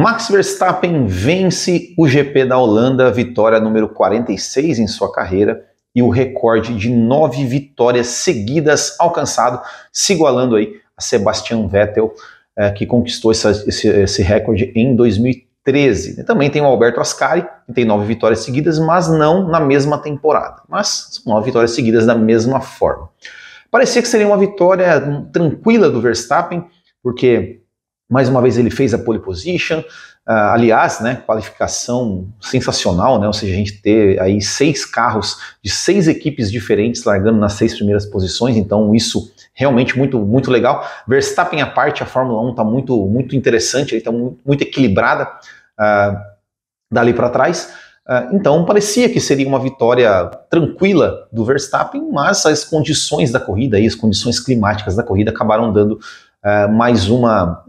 Max Verstappen vence o GP da Holanda, vitória número 46 em sua carreira e o recorde de nove vitórias seguidas alcançado, se igualando aí a Sebastian Vettel, eh, que conquistou essa, esse, esse, recorde em 2013. Também tem o Alberto Ascari, que tem nove vitórias seguidas, mas não na mesma temporada. Mas são nove vitórias seguidas da mesma forma. Parecia que seria uma vitória tranquila do Verstappen, porque mais uma vez ele fez a pole position, uh, aliás, né, qualificação sensacional, né, ou seja, a gente ter aí seis carros de seis equipes diferentes largando nas seis primeiras posições, então isso realmente muito, muito legal. Verstappen à parte, a Fórmula 1 está muito, muito interessante, está muito, muito, equilibrada uh, dali para trás. Uh, então parecia que seria uma vitória tranquila do Verstappen, mas as condições da corrida e as condições climáticas da corrida acabaram dando mais uma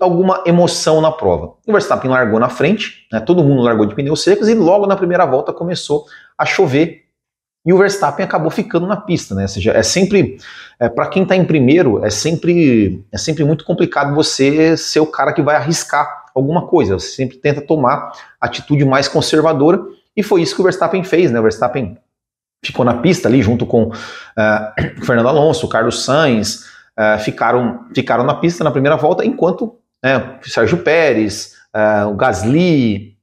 alguma emoção na prova. O Verstappen largou na frente, né, todo mundo largou de pneus secos e logo na primeira volta começou a chover e o Verstappen acabou ficando na pista, né? Ou seja, é sempre é, para quem está em primeiro é sempre é sempre muito complicado você ser o cara que vai arriscar alguma coisa. Você sempre tenta tomar atitude mais conservadora e foi isso que o Verstappen fez, né? O Verstappen ficou na pista ali junto com uh, Fernando Alonso, Carlos Sainz, uh, ficaram, ficaram na pista na primeira volta, enquanto uh, Sérgio Pérez, uh, o Gasly,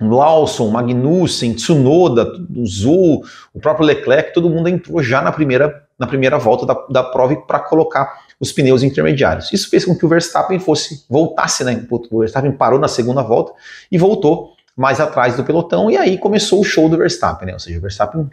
Lawson, Magnussen, Tsunoda, Zul, o próprio Leclerc, todo mundo entrou já na primeira, na primeira volta da, da prova para colocar os pneus intermediários. Isso fez com que o Verstappen fosse voltasse, né? O Verstappen parou na segunda volta e voltou mais atrás do pelotão e aí começou o show do Verstappen, né? Ou seja, o Verstappen né,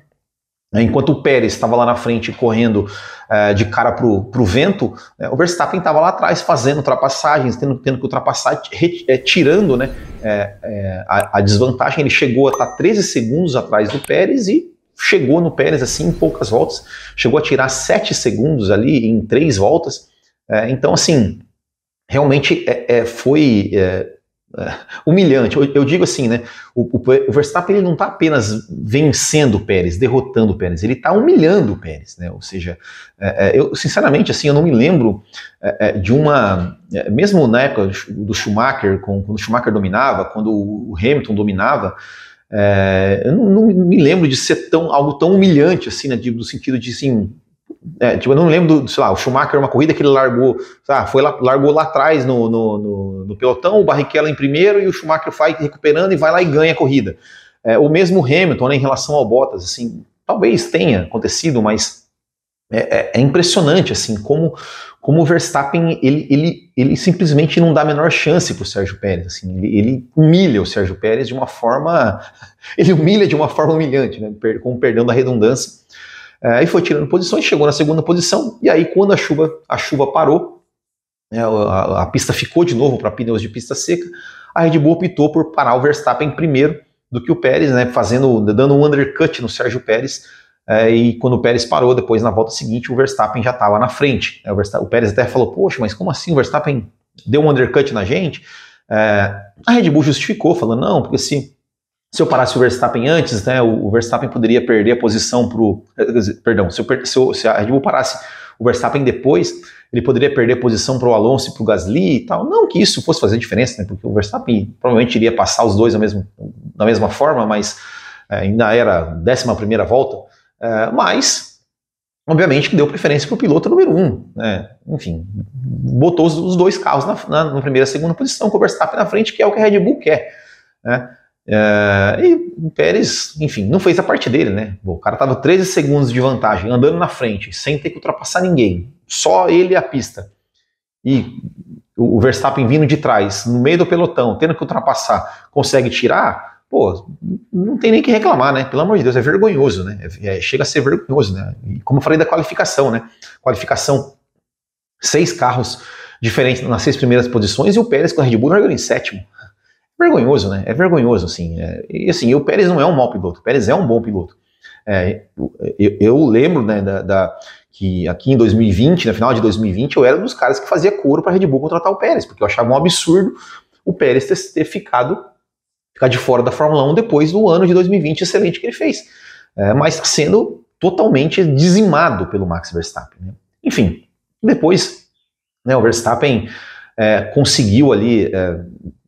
Enquanto o Pérez estava lá na frente correndo é, de cara para o vento, né, o Verstappen estava lá atrás fazendo ultrapassagens, tendo, tendo que ultrapassar, é, tirando né, é, a, a, desvantagem. Ele chegou a estar 13 segundos atrás do Pérez e chegou no Pérez assim em poucas voltas, chegou a tirar 7 segundos ali em 3 voltas. então, assim, realmente foi é, humilhante. Eu, digo assim, né? O, o, Verstappen ele não está apenas vencendo o Pérez, derrotando o Pérez, ele está humilhando o Pérez, né? Ou seja, é, é, eu sinceramente assim eu não me lembro é, é de uma, é, mesmo na época do Schumacher, quando o Schumacher dominava, quando o Hamilton dominava, eu não, me lembro de ser tão algo tão humilhante assim, né? No sentido de assim é, tipo, eu não lembro do, sei lá, o Schumacher, uma corrida que ele largou, ah, foi lá, largou lá atrás no, no, no, no, pelotão, o Barrichello em primeiro e o Schumacher vai recuperando e vai lá e ganha a corrida. É, o mesmo Hamilton, né, em relação ao Bottas, assim, talvez tenha acontecido, mas é, é, é, impressionante, assim, como, como o Verstappen, ele, ele, ele simplesmente não dá a menor chance para o Sérgio Pérez, assim, ele, ele, humilha o Sérgio Pérez de uma forma, ele humilha de uma forma humilhante, né, com perdão da redundância, é, e foi tirando posições, chegou na segunda posição, e aí quando a chuva, a chuva parou, é, a, a, pista ficou de novo para pneus de pista seca, a Red Bull optou por parar o Verstappen primeiro do que o Pérez, né, fazendo, dando um undercut no Sérgio Pérez, é, e quando o Pérez parou, depois na volta seguinte, o Verstappen já estava na frente. É, o, o, Pérez até falou, poxa, mas como assim o Verstappen deu um undercut na gente? É, a Red Bull justificou, falando, não, porque se se eu parasse o Verstappen antes, né, o, Verstappen poderia perder a posição para o. Perdão, se, eu, se, eu, se a Red Bull parasse o Verstappen depois, ele poderia perder a posição para o Alonso e para o Gasly e tal. Não que isso fosse fazer diferença, né, porque o Verstappen provavelmente iria passar os dois da mesma forma, mas é, ainda era a 11 volta. É, mas, obviamente, que deu preferência para o piloto número um. Né, enfim, botou os, os dois carros na, na, na, primeira e segunda posição, com o Verstappen na frente, que é o que a Red Bull quer. Né. É, e o Pérez, enfim, não fez a parte dele, né? O cara tava 13 segundos de vantagem, andando na frente, sem ter que ultrapassar ninguém, só ele e a pista. E o Verstappen vindo de trás, no meio do pelotão, tendo que ultrapassar, consegue tirar, pô, não tem nem que reclamar, né? Pelo amor de Deus, é vergonhoso, né? É, é, chega a ser vergonhoso, né? E como eu falei da qualificação, né? Qualificação, seis carros diferentes nas seis primeiras posições e o Pérez com a Red Bull largando em sétimo vergonhoso, né? É vergonhoso, assim. É, e assim, o Pérez não é um mau piloto, o Pérez é um bom piloto. É, eu, eu, lembro, né, da, da, que aqui em 2020, no final de 2020, eu era um dos caras que fazia coro para a Red Bull contratar o Pérez, porque eu achava um absurdo o Pérez ter, ter ficado ficar de fora da Fórmula 1 depois do ano de 2020 excelente que ele fez. É, mas sendo totalmente dizimado pelo Max Verstappen. Né? Enfim, depois né, o Verstappen é, conseguiu ali é,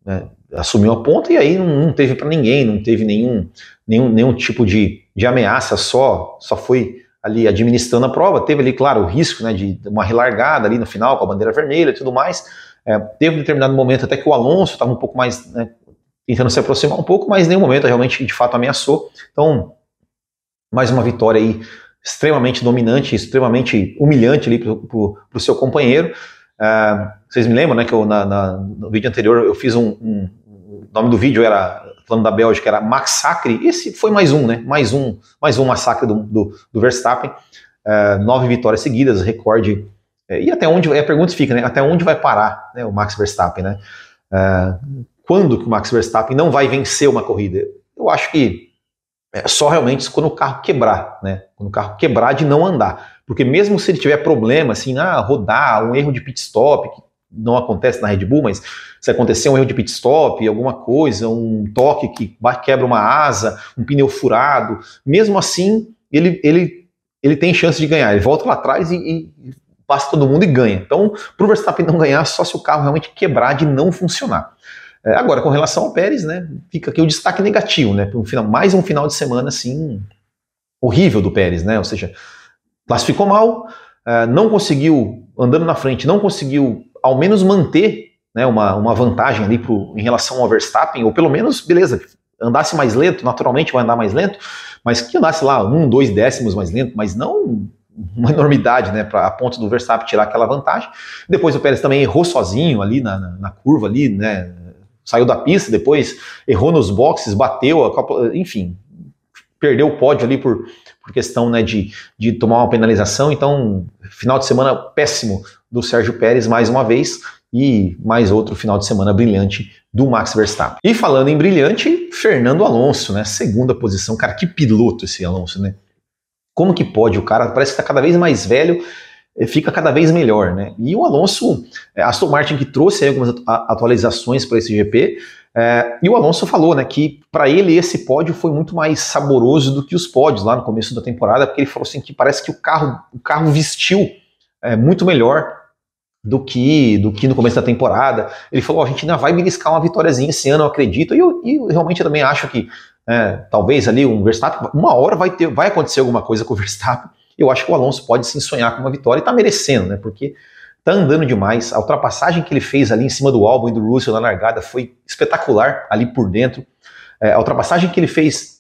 né, assumiu a ponta e aí não, não teve para ninguém, não teve nenhum, nenhum, nenhum tipo de, de ameaça, só, só foi ali administrando a prova. Teve ali, claro, o risco né, de uma relargada ali no final com a bandeira vermelha e tudo mais. É, teve um determinado momento até que o Alonso estava um pouco mais né, tentando se aproximar um pouco, mas nenhum momento realmente de fato ameaçou. Então, mais uma vitória aí extremamente dominante, extremamente humilhante ali para o seu companheiro. Uh, vocês me lembram, né, que eu, na, na, no vídeo anterior eu fiz um, um, O nome do vídeo era, falando da Bélgica, era Massacre. Esse foi mais um, né? Mais um, mais um massacre do, do, do Verstappen. Uh, nove vitórias seguidas, recorde. Uh, e até onde. A pergunta fica, né? Até onde vai parar né, o Max Verstappen, né? Uh, quando que o Max Verstappen não vai vencer uma corrida? Eu acho que é só realmente quando o carro quebrar, né? Quando o carro quebrar de não andar. Porque mesmo se ele tiver problema, assim, ah, rodar, um erro de pit stop, não acontece na Red Bull, mas se acontecer um erro de pit stop, alguma coisa, um toque que quebra uma asa, um pneu furado, mesmo assim, ele, ele, ele tem chance de ganhar. Ele volta lá atrás e, e passa todo mundo e ganha. Então, para o Verstappen não ganhar, só se o carro realmente quebrar de não funcionar. É, agora, com relação ao Pérez, né, fica aqui o destaque negativo, né, um final, mais um final de semana assim horrível do Pérez, né, ou seja, classificou mal, é, não conseguiu, andando na frente, não conseguiu ao menos manter né, uma, uma vantagem ali pro, em relação ao Verstappen, ou pelo menos, beleza, andasse mais lento, naturalmente vai andar mais lento, mas que andasse lá um, dois décimos mais lento, mas não uma enormidade, né, pra, a ponto do Verstappen tirar aquela vantagem. Depois o Pérez também errou sozinho ali na, na, na curva ali, né, saiu da pista, depois errou nos boxes, bateu, enfim, perdeu o pódio ali por, por questão né, de, de tomar uma penalização. Então, final de semana péssimo do Sérgio Pérez mais uma vez e mais outro final de semana brilhante do Max Verstappen. E falando em brilhante, Fernando Alonso, né? Segunda posição. Cara, que piloto esse Alonso, né? Como que pode? O cara parece que está cada vez mais velho fica cada vez melhor, né? E o Alonso, eh, Aston Martin que trouxe algumas atualizações para esse GP, é, e o Alonso falou, né, que para ele esse pódio foi muito mais saboroso do que os pódios lá no começo da temporada, porque ele falou assim que parece que o carro, o carro vestiu é, muito melhor do que do que no começo da temporada. Ele falou, a gente ainda vai beliscar uma vitóriazinha esse ano, eu acredito. E eu, e eu realmente também acho que é, talvez ali um Verstappen, uma hora vai ter, vai acontecer alguma coisa com o Verstappen eu acho que o Alonso pode sim sonhar com uma vitória e está merecendo, né? Porque tá andando demais. A ultrapassagem que ele fez ali em cima do álbum e do Russell na largada foi espetacular ali por dentro. É, a ultrapassagem que ele fez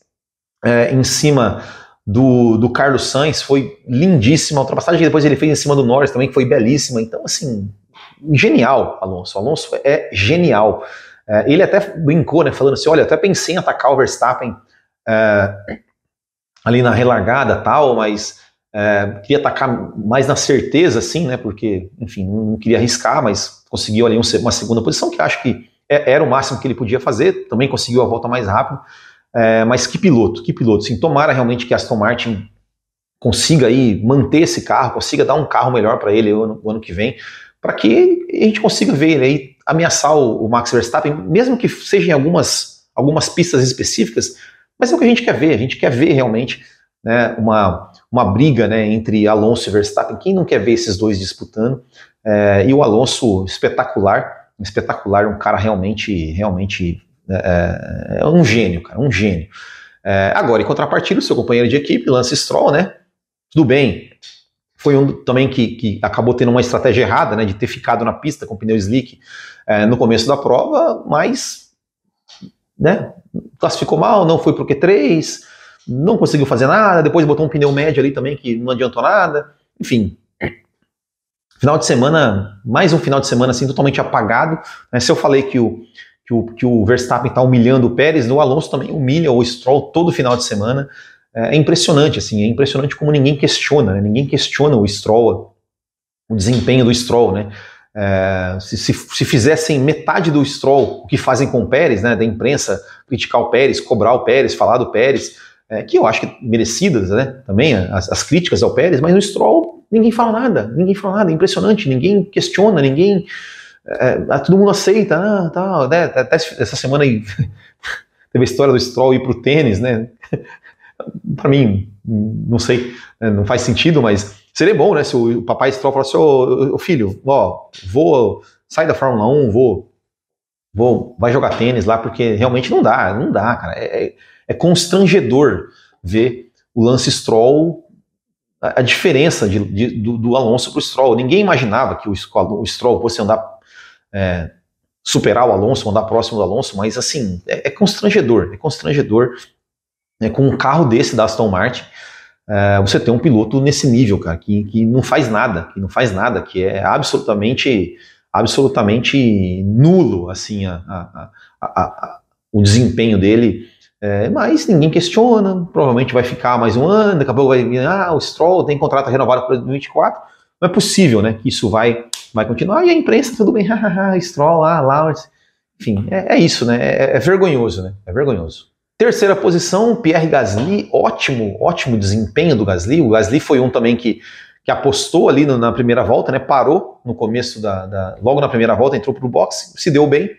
é, em cima do, do Carlos Sainz foi lindíssima. A ultrapassagem que depois ele fez em cima do Norris também foi belíssima. Então, assim, genial, Alonso. Alonso é genial. É, ele até brincou, né, falando assim: olha, até pensei em atacar o Verstappen é, ali na relargada tal, mas é, queria atacar mais na certeza, assim, né? Porque, enfim, não queria arriscar, mas conseguiu ali uma segunda posição, que acho que é, era o máximo que ele podia fazer. Também conseguiu a volta mais rápido. É, mas que piloto, que piloto. Sim, tomara realmente que Aston Martin consiga aí manter esse carro, consiga dar um carro melhor para ele o ano, o ano, que vem, para que a gente consiga ver ele aí ameaçar o, o, Max Verstappen, mesmo que seja em algumas, algumas pistas específicas, mas é o que a gente quer ver. A gente quer ver realmente né, uma, uma briga né, entre Alonso e Verstappen. Quem não quer ver esses dois disputando? É, e o Alonso espetacular, espetacular, um cara realmente, realmente é, é um gênio, cara, um gênio. É, agora, em contrapartida, o seu companheiro de equipe, Lance Stroll, né? Tudo bem. Foi um também que, que acabou tendo uma estratégia errada, né? De ter ficado na pista com pneu slick é, no começo da prova, mas né, classificou mal, não foi para o Q3, não conseguiu fazer nada, depois botou um pneu médio ali também que não adiantou nada. Enfim, final de semana, mais um final de semana assim totalmente apagado. Né? Se eu falei que o, que o, que o Verstappen está humilhando o Pérez, o Alonso também humilha o Stroll todo final de semana. É, é impressionante, assim, é impressionante como ninguém questiona, né? ninguém questiona o Stroll, o desempenho do Stroll, né? É, se, se, se, fizessem metade do Stroll o que fazem com o Pérez, né, da imprensa, criticar o Pérez, cobrar o Pérez, falar do Pérez, é, que eu acho que merecidas, né, também, as, as, críticas ao Pérez, mas no Stroll ninguém fala nada, ninguém fala nada, é impressionante, ninguém questiona, ninguém, é, é todo mundo aceita, ah, tá, né, até essa semana aí teve a história do Stroll ir pro tênis, né, para mim, não sei, né, não faz sentido, mas seria bom, né, se o papai Stroll falasse, ô, ô filho, ó, vou, sai da Fórmula 1, vou vou, vai jogar tênis lá, porque realmente não dá, não dá, cara. É, é, é constrangedor ver o Lance Stroll, a, a diferença de, de, do, do, Alonso para o Stroll. Ninguém imaginava que o, o Stroll fosse andar, é, superar o Alonso, andar próximo do Alonso, mas assim, é, é constrangedor, é constrangedor né, com um carro desse da Aston Martin, é, você tem um piloto nesse nível, cara, que, que não faz nada, que não faz nada, que é absolutamente, absolutamente nulo, assim, a, a, a, o desempenho dele. É, mas ninguém questiona, provavelmente vai ficar mais um ano, daqui a pouco vai vir, ah, o Stroll tem contrato renovado para 2024. Não é possível, né, que isso vai, vai continuar. E a imprensa, tudo bem, Stroll, ah, Lawrence. Enfim, é, é isso, né, é, é vergonhoso, né, é vergonhoso. Terceira posição, Pierre Gasly, ótimo, ótimo desempenho do Gasly. O Gasly foi um também que, que apostou ali no, na primeira volta, né? Parou no começo da, da logo na primeira volta, entrou para o boxe, se deu bem,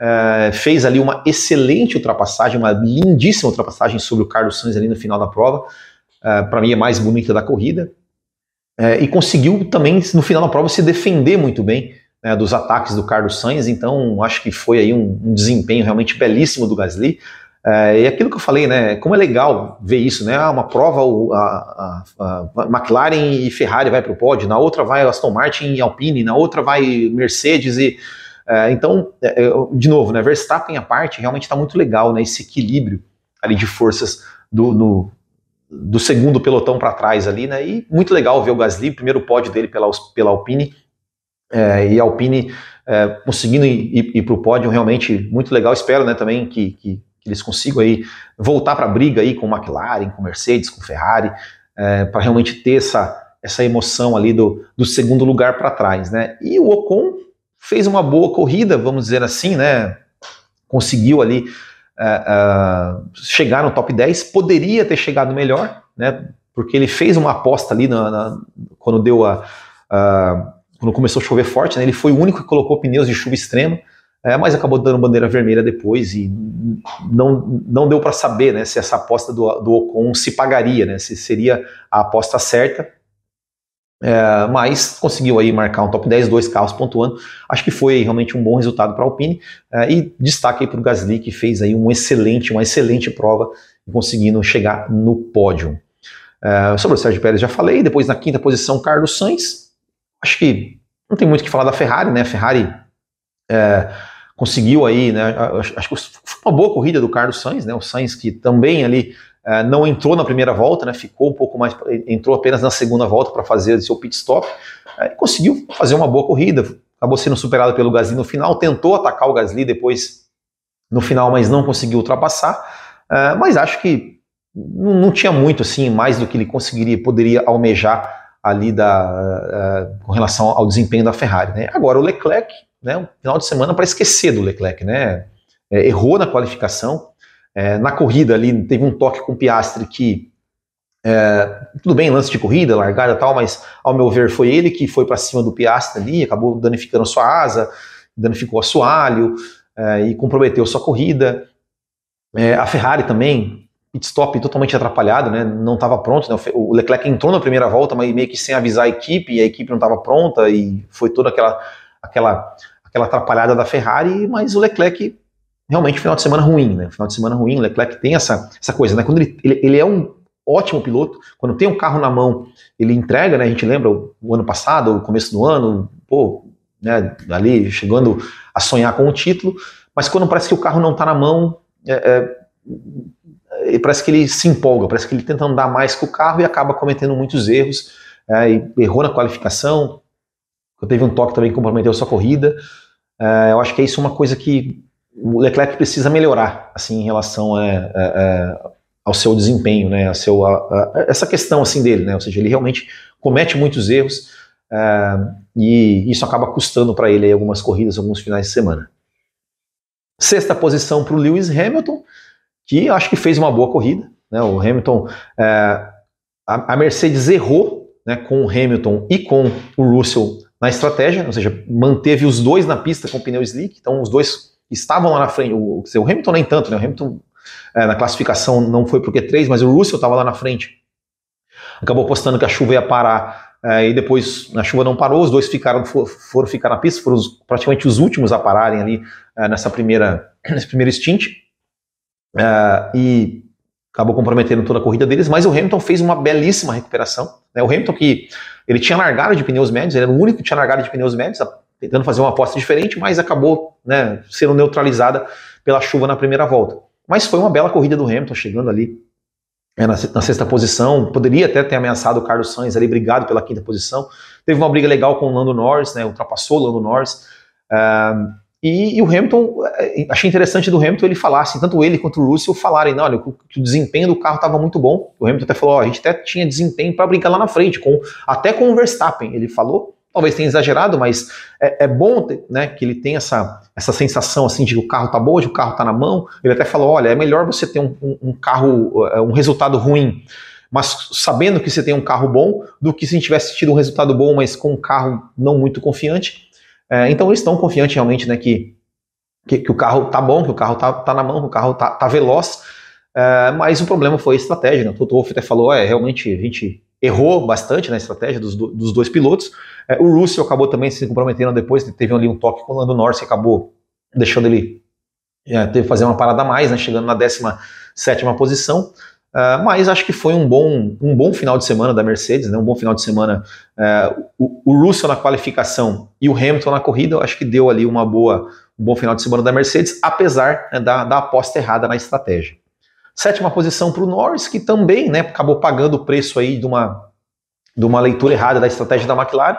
é, fez ali uma excelente ultrapassagem, uma lindíssima ultrapassagem sobre o Carlos Sainz ali no final da prova. É, para mim é mais bonita da corrida. É, e conseguiu também no final da prova se defender muito bem né, dos ataques do Carlos Sainz. Então acho que foi aí um, um desempenho realmente belíssimo do Gasly. É, e aquilo que eu falei, né? Como é legal ver isso, né? Ah, uma prova, a, a, a McLaren e Ferrari vai para o pódio, na outra vai Aston Martin e Alpine, na outra vai Mercedes e é, então, é, é de novo, né? Verstappen à parte realmente está muito legal, né? Esse equilíbrio ali de forças do, no, do segundo pelotão para trás ali, né? E muito legal ver o Gasly, primeiro pódio dele pela, pela Alpine é, e a Alpine é, conseguindo ir, ir, ir para o pódio, realmente muito legal. Espero, né? Também que, que que eles consigam aí voltar para a briga aí com McLaren, com Mercedes, com Ferrari, é, para realmente ter essa, essa emoção ali do, do segundo lugar para trás, né? E o Ocon fez uma boa corrida, vamos dizer assim, né? Conseguiu ali é, é, chegar no top 10, poderia ter chegado melhor, né? Porque ele fez uma aposta ali na, na, quando deu a, a, quando começou a chover forte, né? Ele foi o único que colocou pneus de chuva extrema é, mas acabou dando bandeira vermelha depois e não, não deu para saber né, se essa aposta do, do Ocon se pagaria, né, se seria a aposta certa. É, mas conseguiu aí marcar um top 10, dois carros pontuando. Acho que foi realmente um bom resultado para a Alpine. É, e destaque para o Gasly, que fez aí um excelente, uma excelente prova, conseguindo chegar no pódio. É, sobre o Sérgio Pérez já falei. Depois na quinta posição, Carlos Sainz. Acho que não tem muito o que falar da Ferrari, né? A Ferrari é, conseguiu aí, né? Acho que foi uma boa corrida do Carlos Sainz, né? O Sainz que também ali é, não entrou na primeira volta, né? Ficou um pouco mais, entrou apenas na segunda volta para fazer seu pit stop. É, conseguiu fazer uma boa corrida, acabou sendo superado pelo Gasly no final, tentou atacar o Gasly depois no final, mas não conseguiu ultrapassar. É, mas acho que não, não, tinha muito assim, mais do que ele conseguiria, poderia almejar ali da, com relação ao desempenho da Ferrari. Né? Agora o Leclerc né, um final de semana para esquecer do Leclerc, né? É, errou na qualificação, é, na corrida ali teve um toque com o Piastri que é, tudo bem, lance de corrida, largada tal, mas ao meu ver foi ele que foi para cima do Piastri ali, acabou danificando a sua asa, danificou o assoalho é, e comprometeu sua corrida. É, a Ferrari também, pit stop totalmente atrapalhado, né? Não estava pronto. Né? O Leclerc entrou na primeira volta, mas meio que sem avisar a equipe, e a equipe não estava pronta, e foi toda aquela aquela, aquela atrapalhada da Ferrari, mas o Leclerc realmente final de semana ruim, né? Final de semana ruim, o Leclerc tem essa, essa coisa, né? Quando ele, ele, ele é um ótimo piloto, quando tem um carro na mão, ele entrega, né? A gente lembra o, o ano passado, o começo do ano, pô, né? Ali chegando a sonhar com o título, mas quando parece que o carro não está na mão, é, é, parece que ele se empolga, parece que ele tenta andar mais que o carro e acaba cometendo muitos erros. É, errou na qualificação, teve um toque também que comprometeu sua corrida. É, eu acho que é isso uma coisa que o Leclerc precisa melhorar, assim, em relação a, a, a, ao seu desempenho, né, a seu, essa questão assim dele, né, ou seja, ele realmente comete muitos erros é, e isso acaba custando para ele algumas corridas, alguns finais de semana. Sexta posição para o Lewis Hamilton, que acho que fez uma boa corrida. Né, o Hamilton, é, a Mercedes errou né, com o Hamilton e com o Russell na estratégia, ou seja, manteve os dois na pista com pneu slick, então os dois estavam lá na frente, o, o Hamilton nem tanto, né? O Hamilton é, na classificação não foi pro Q3, mas o Russell estava lá na frente. Acabou postando que a chuva ia parar é, e depois a chuva não parou, os dois ficaram, for, foram ficar na pista, foram os, praticamente os últimos a pararem ali é, nessa primeira, nesse primeiro stint, é, e acabou comprometendo toda a corrida deles, mas o Hamilton fez uma belíssima recuperação. Né? O Hamilton que ele tinha largado de pneus médios, ele era o único que tinha largado de pneus médios, tentando fazer uma aposta diferente, mas acabou né, sendo neutralizada pela chuva na primeira volta. Mas foi uma bela corrida do Hamilton, chegando ali é, na, na, sexta posição, poderia até ter ameaçado o Carlos Sainz ali, brigado pela quinta posição. Teve uma briga legal com o Lando Norris, né, ultrapassou o Lando Norris. Uh, e, e, o Hamilton, é, achei interessante do Hamilton ele falar, assim, tanto ele quanto o Russell falarem, não, olha, que o desempenho do carro estava muito bom. O Hamilton até falou, a gente até tinha desempenho para brigar lá na frente, com, até com o Verstappen. Ele falou, talvez tenha exagerado, mas é, é bom né, que ele tenha essa, essa sensação assim de que o carro tá bom, de que o carro tá na mão. Ele até falou, olha, é melhor você ter um, um, um carro, é, um resultado ruim, mas sabendo que você tem um carro bom, do que se tivesse tido um resultado bom, mas com um carro não muito confiante. É, então eles estão confiantes realmente né, que, que, que, o carro tá bom, que o carro tá, tá na mão, que o carro tá, tá veloz. É, mas o problema foi a estratégia. Né? O Toto Wolff até falou, é, realmente a gente errou bastante na estratégia dos, dos dois pilotos. É, o Russell acabou também se comprometendo depois, teve ali um toque com o Lando Norris que acabou deixando ele é, ter fazer uma parada a mais, né, chegando na 17 posição. Uh, mas acho que foi um bom, um bom final de semana da Mercedes, né, um bom final de semana. Uh, o, o Russell na qualificação e o Hamilton na corrida, acho que deu ali uma boa, um bom final de semana da Mercedes, apesar né, da, da aposta errada na estratégia. Sétima posição para o Norris, que também né, acabou pagando o preço aí de uma, de uma leitura errada da estratégia da McLaren.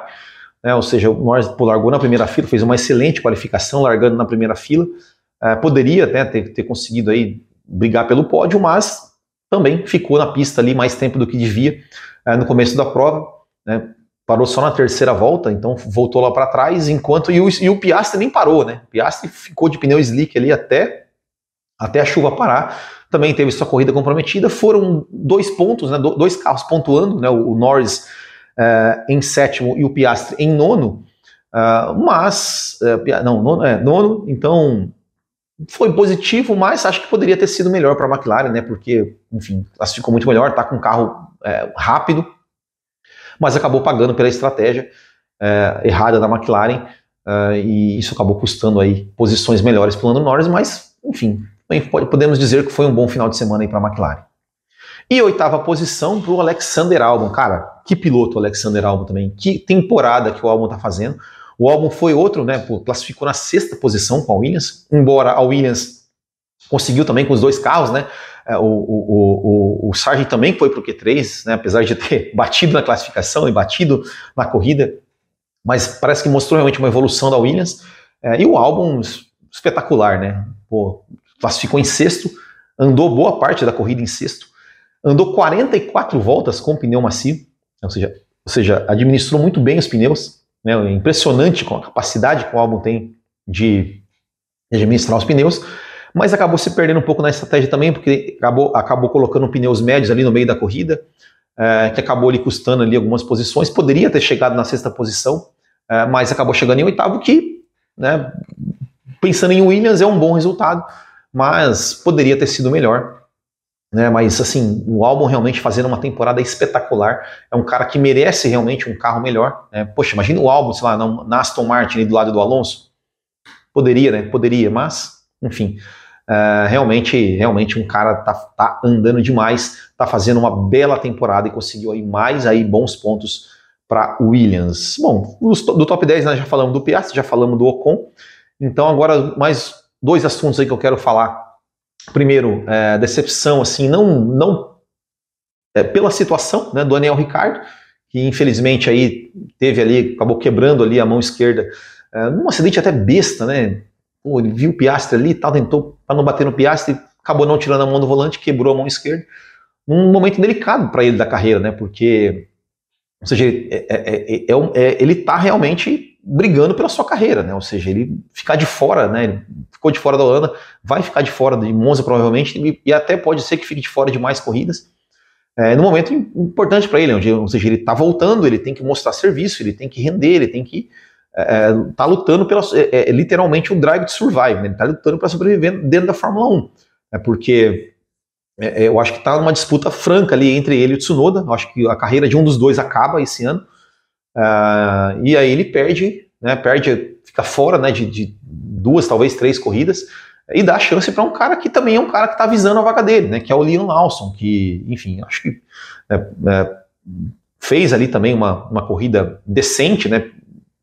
Né, ou seja, o Norris largou na primeira fila, fez uma excelente qualificação, largando na primeira fila. É, poderia até ter, ter conseguido aí brigar pelo pódio, mas também ficou na pista ali mais tempo do que devia é, no começo da prova. Né, parou só na terceira volta, então voltou lá para trás, enquanto e o, e o Piastri nem parou, né? O Piastri ficou de pneu slick ali até, até a chuva parar também teve sua corrida comprometida. Foram dois pontos, né, dois carros pontuando, né, o Norris uh, em sétimo e o Piastri em nono. Uh, mas, uh, não, nono, é, nono, então foi positivo, mas acho que poderia ter sido melhor para a McLaren, né, porque, enfim, classificou muito melhor, está com um carro rápido, mas acabou pagando pela estratégia errada da McLaren. e isso acabou custando aí posições melhores para o Lando Norris, mas enfim, podemos dizer que foi um bom final de semana aí para a McLaren. E oitava posição para o Alexander Albon. Cara, que piloto o Alexander Albon também. Que temporada que o Albon está fazendo. O Albon foi outro, né? Classificou na sexta posição com a Williams, embora a Williams conseguiu também com os dois carros, né? É, o, o, o, o Sargent também foi para o Q3, né? apesar de ter batido na classificação e batido na corrida, mas parece que mostrou realmente uma evolução da Williams. É, e o álbum espetacular, né? Pô, classificou em sexto, andou boa parte da corrida em sexto, andou 44 voltas com pneu macio, ou seja, ou seja administrou muito bem os pneus, né, é impressionante com a capacidade que o álbum tem de, de administrar os pneus, mas acabou se perdendo um pouco na estratégia também, porque acabou, acabou colocando pneus médios ali no meio da corrida, é, que acabou lhe custando ali algumas posições, poderia ter chegado na sexta posição, é, mas acabou chegando em oitavo, que, né, pensando em Williams, é um bom resultado, mas poderia ter sido melhor. Né? Mas assim, o álbum realmente fazendo uma temporada espetacular. É um cara que merece realmente um carro melhor. Né? Poxa, imagina o álbum, sei lá, na Aston Martin do lado do Alonso. Poderia, né? Poderia, mas, enfim. Uh, realmente, realmente um cara tá, tá andando demais, tá fazendo uma bela temporada e conseguiu aí mais aí bons pontos para Williams. Bom, do top 10 nós já falamos do Piastri, já falamos do Ocon. Então agora mais dois assuntos aí que eu quero falar. Primeiro, é, decepção, assim, não, não é, pela situação né, do Daniel Ricardo, que infelizmente aí teve ali, acabou quebrando ali a mão esquerda, é, num acidente até besta, né? Pô, ele viu o Piastre ali e tal, tentou para não bater no Piastre, acabou não tirando a mão do volante, quebrou a mão esquerda. Num momento delicado para ele da carreira, né? Porque, ou seja, é, é, é, ele está realmente brigando pela sua carreira, né? Ou seja, ele ficar de fora, né? Ele ficou de fora da Holanda, vai ficar de fora de Monza provavelmente e, e até pode ser que fique de fora de mais corridas. É, no momento importante para ele, onde, ou seja, ele está voltando, ele tem que mostrar serviço, ele tem que render, ele tem que é, é tá lutando pela é, é, literalmente o drive to survive, né? ele está lutando para sobreviver dentro da Fórmula 1, é porque eu acho que está uma disputa franca ali entre ele e o Tsunoda. Eu acho que a carreira de um dos dois acaba esse ano. Uh, e aí ele perde, né, perde, fica fora né, de, de duas, talvez três corridas, e dá chance para um cara que também é um cara que está visando a vaga dele, né, que é o Leon Lawson, que, enfim, acho que é, é, fez ali também uma, uma corrida decente, né,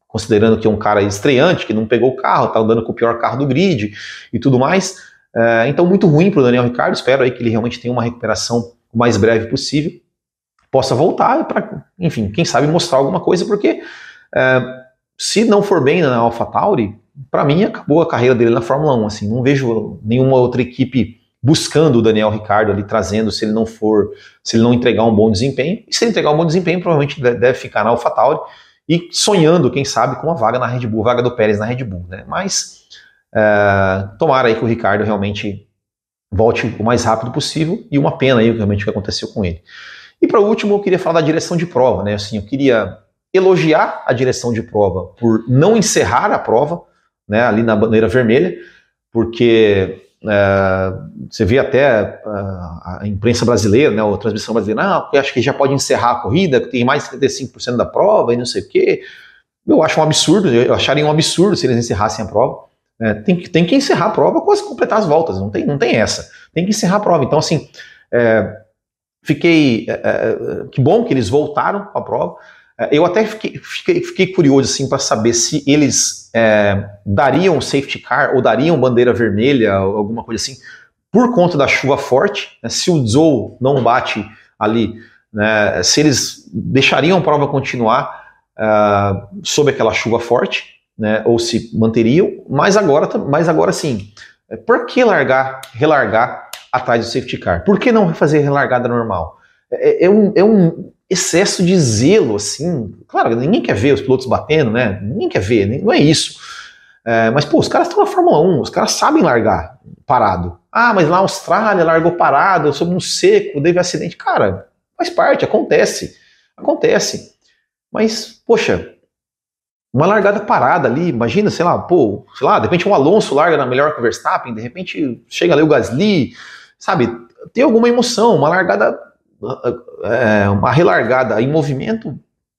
considerando que é um cara estreante, que não pegou o carro, está andando com o pior carro do grid e tudo mais. É, então, muito ruim para o Daniel Ricardo. Espero aí que ele realmente tenha uma recuperação o mais breve possível, possa voltar para, enfim, quem sabe mostrar alguma coisa, porque é, se não for bem na AlphaTauri, para mim acabou a carreira dele na Fórmula 1. Assim, não vejo nenhuma outra equipe buscando o Daniel Ricardo ali, trazendo se ele não for, se ele não entregar um bom desempenho. E se ele entregar um bom desempenho, provavelmente deve ficar na AlphaTauri e sonhando, quem sabe, com uma vaga na Red Bull, vaga do Pérez na Red Bull, né? Mas é, tomara aí que o Ricardo realmente volte o mais rápido possível e uma pena aí realmente o que aconteceu com ele. E para último, eu queria falar da direção de prova, né? Assim, eu queria elogiar a direção de prova por não encerrar a prova, né, ali na bandeira vermelha, porque é, você vê até a, a imprensa brasileira, né, a transmissão brasileira, eu acho que já pode encerrar a corrida, tem mais de 35% da prova e não sei o quê. Eu acho um absurdo, eu acharia um absurdo se eles encerrassem a prova. É, tem, que, tem que encerrar a prova com completar as voltas, não tem, não tem essa. Tem que encerrar a prova. Então, assim, é, fiquei. É que bom que eles voltaram a prova. É, eu até fiquei, fiquei, fiquei curioso assim, para saber se eles dariam safety car ou dariam bandeira vermelha, alguma coisa assim, por conta da chuva forte. Né, se o Zou não bate ali, né, se eles deixariam a prova continuar uh, sob aquela chuva forte né, ou se manteriam, mas agora, mas agora sim, é, por que largar, relargar atrás do safety car? Por que não fazer relargada normal? É, é, um, é um excesso de zelo, assim. Claro, ninguém quer ver os pilotos batendo, né? Ninguém quer ver, não é isso. É, mas, pô, os caras estão na Fórmula 1, os caras sabem largar parado. Ah, mas lá na Austrália largou parado, sob um seco, teve acidente. Cara, faz parte, acontece. Acontece. Mas, poxa, uma largada parada ali, imagina, sei lá, pô, sei lá, de repente um Alonso larga na melhor que o Verstappen, de repente chega ali o Gasly, sabe? Tem alguma emoção, uma largada, é, uma relargada em movimento,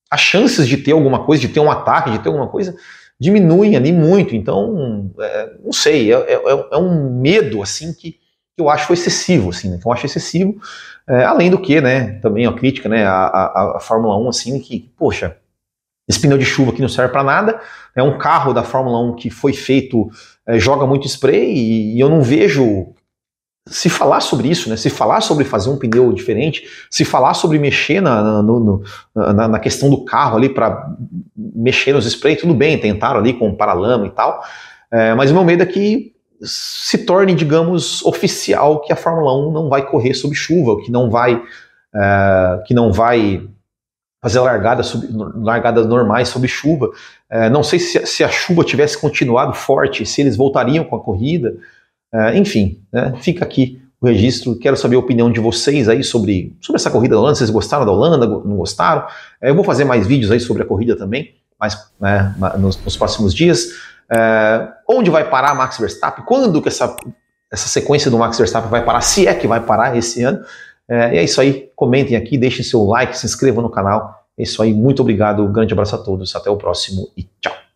as chances de ter alguma coisa, de ter um ataque, de ter alguma coisa, diminuem ali muito. Então, é, não sei, é, é, é, um medo assim que, que eu acho excessivo, assim, né, que eu acho excessivo. É, além do que, né, também a crítica, né, a, a, a Fórmula 1, assim, que, poxa, esse pneu de chuva aqui não serve para nada. É um carro da Fórmula 1 que foi feito, é, joga muito spray e, e eu não vejo se falar sobre isso, né, se falar sobre fazer um pneu diferente, se falar sobre mexer na, no, na, na questão do carro ali para mexer nos spray, tudo bem, tentaram ali com paralama e tal, é, mas o meu medo é que se torne, digamos, oficial que a Fórmula 1 não vai correr sob chuva, que não vai, é, que não vai fazer largadas, normais sob chuva. É, não sei se, se, a chuva tivesse continuado forte, se eles voltariam com a corrida. É, enfim, né, fica aqui o registro. Quero saber a opinião de vocês aí sobre, sobre essa corrida da Holanda. Vocês gostaram da Holanda? Não gostaram? É, eu vou fazer mais vídeos aí sobre a corrida também, mas né, nos, nos, próximos dias. É, onde vai parar Max Verstappen? Quando que essa, essa sequência do Max Verstappen vai parar? Se é que vai parar esse ano? É, e é isso aí. Comentem aqui, deixem seu like, se inscrevam no canal. É isso aí. Muito obrigado. Um grande abraço a todos. Até o próximo e tchau.